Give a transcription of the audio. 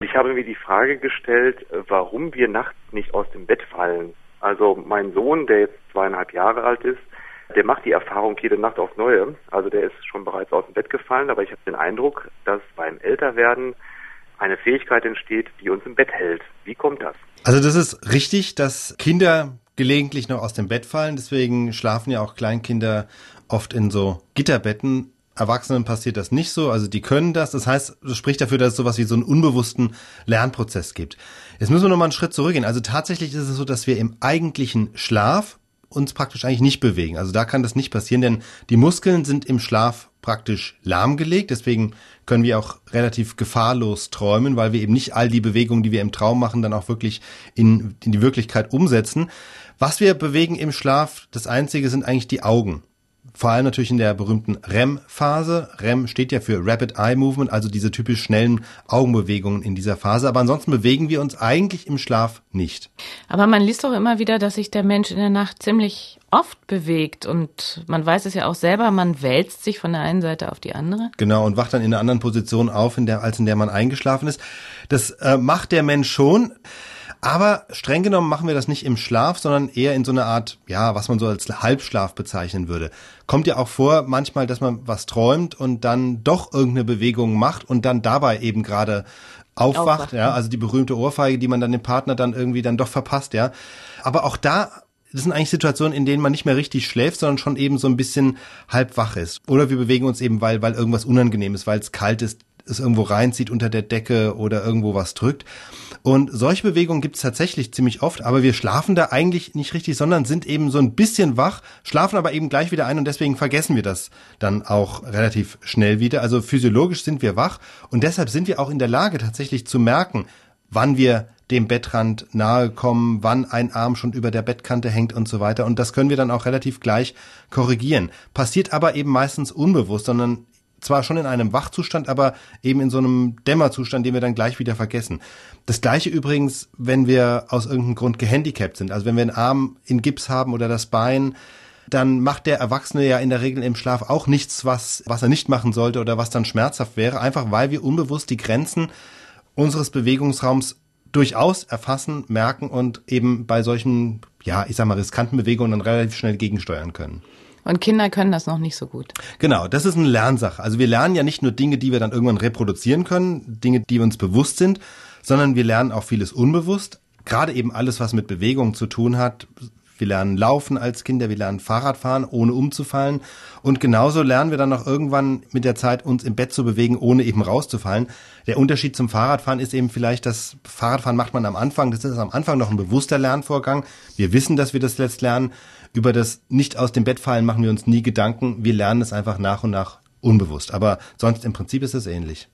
Ich habe mir die Frage gestellt, warum wir nachts nicht aus dem Bett fallen. Also mein Sohn, der jetzt zweieinhalb Jahre alt ist, der macht die Erfahrung jede Nacht aufs Neue. Also der ist schon bereits aus dem Bett gefallen, aber ich habe den Eindruck, dass beim Älterwerden eine Fähigkeit entsteht, die uns im Bett hält. Wie kommt das? Also das ist richtig, dass Kinder gelegentlich noch aus dem Bett fallen. Deswegen schlafen ja auch Kleinkinder oft in so Gitterbetten. Erwachsenen passiert das nicht so, also die können das. Das heißt, das spricht dafür, dass es sowas wie so einen unbewussten Lernprozess gibt. Jetzt müssen wir nochmal einen Schritt zurückgehen. Also tatsächlich ist es so, dass wir im eigentlichen Schlaf uns praktisch eigentlich nicht bewegen. Also da kann das nicht passieren, denn die Muskeln sind im Schlaf praktisch lahmgelegt. Deswegen können wir auch relativ gefahrlos träumen, weil wir eben nicht all die Bewegungen, die wir im Traum machen, dann auch wirklich in, in die Wirklichkeit umsetzen. Was wir bewegen im Schlaf, das Einzige sind eigentlich die Augen vor allem natürlich in der berühmten REM-Phase. REM steht ja für Rapid Eye Movement, also diese typisch schnellen Augenbewegungen in dieser Phase. Aber ansonsten bewegen wir uns eigentlich im Schlaf nicht. Aber man liest doch immer wieder, dass sich der Mensch in der Nacht ziemlich oft bewegt und man weiß es ja auch selber, man wälzt sich von der einen Seite auf die andere. Genau, und wacht dann in einer anderen Position auf, in der, als in der man eingeschlafen ist. Das äh, macht der Mensch schon. Aber streng genommen machen wir das nicht im Schlaf, sondern eher in so einer Art, ja, was man so als Halbschlaf bezeichnen würde. Kommt ja auch vor manchmal, dass man was träumt und dann doch irgendeine Bewegung macht und dann dabei eben gerade aufwacht, aufwacht, ja, also die berühmte Ohrfeige, die man dann dem Partner dann irgendwie dann doch verpasst, ja. Aber auch da das sind eigentlich Situationen, in denen man nicht mehr richtig schläft, sondern schon eben so ein bisschen halb wach ist. Oder wir bewegen uns eben, weil, weil irgendwas unangenehm ist, weil es kalt ist, es irgendwo reinzieht unter der Decke oder irgendwo was drückt. Und solche Bewegungen gibt es tatsächlich ziemlich oft, aber wir schlafen da eigentlich nicht richtig, sondern sind eben so ein bisschen wach, schlafen aber eben gleich wieder ein und deswegen vergessen wir das dann auch relativ schnell wieder. Also physiologisch sind wir wach und deshalb sind wir auch in der Lage tatsächlich zu merken, wann wir dem Bettrand nahe kommen, wann ein Arm schon über der Bettkante hängt und so weiter. Und das können wir dann auch relativ gleich korrigieren. Passiert aber eben meistens unbewusst, sondern zwar schon in einem Wachzustand, aber eben in so einem Dämmerzustand, den wir dann gleich wieder vergessen. Das gleiche übrigens, wenn wir aus irgendeinem Grund gehandicapt sind. Also wenn wir einen Arm in Gips haben oder das Bein, dann macht der Erwachsene ja in der Regel im Schlaf auch nichts, was, was er nicht machen sollte oder was dann schmerzhaft wäre, einfach weil wir unbewusst die Grenzen unseres Bewegungsraums durchaus erfassen, merken und eben bei solchen, ja, ich sag mal, riskanten Bewegungen dann relativ schnell gegensteuern können. Und Kinder können das noch nicht so gut. Genau, das ist eine Lernsache. Also wir lernen ja nicht nur Dinge, die wir dann irgendwann reproduzieren können, Dinge, die uns bewusst sind, sondern wir lernen auch vieles unbewusst. Gerade eben alles, was mit Bewegung zu tun hat. Wir lernen laufen als Kinder, wir lernen Fahrradfahren, ohne umzufallen. Und genauso lernen wir dann noch irgendwann mit der Zeit, uns im Bett zu bewegen, ohne eben rauszufallen. Der Unterschied zum Fahrradfahren ist eben vielleicht, dass Fahrradfahren macht man am Anfang, das ist am Anfang noch ein bewusster Lernvorgang. Wir wissen, dass wir das letzt lernen. Über das nicht aus dem Bett fallen machen wir uns nie Gedanken. Wir lernen es einfach nach und nach unbewusst. Aber sonst im Prinzip ist es ähnlich.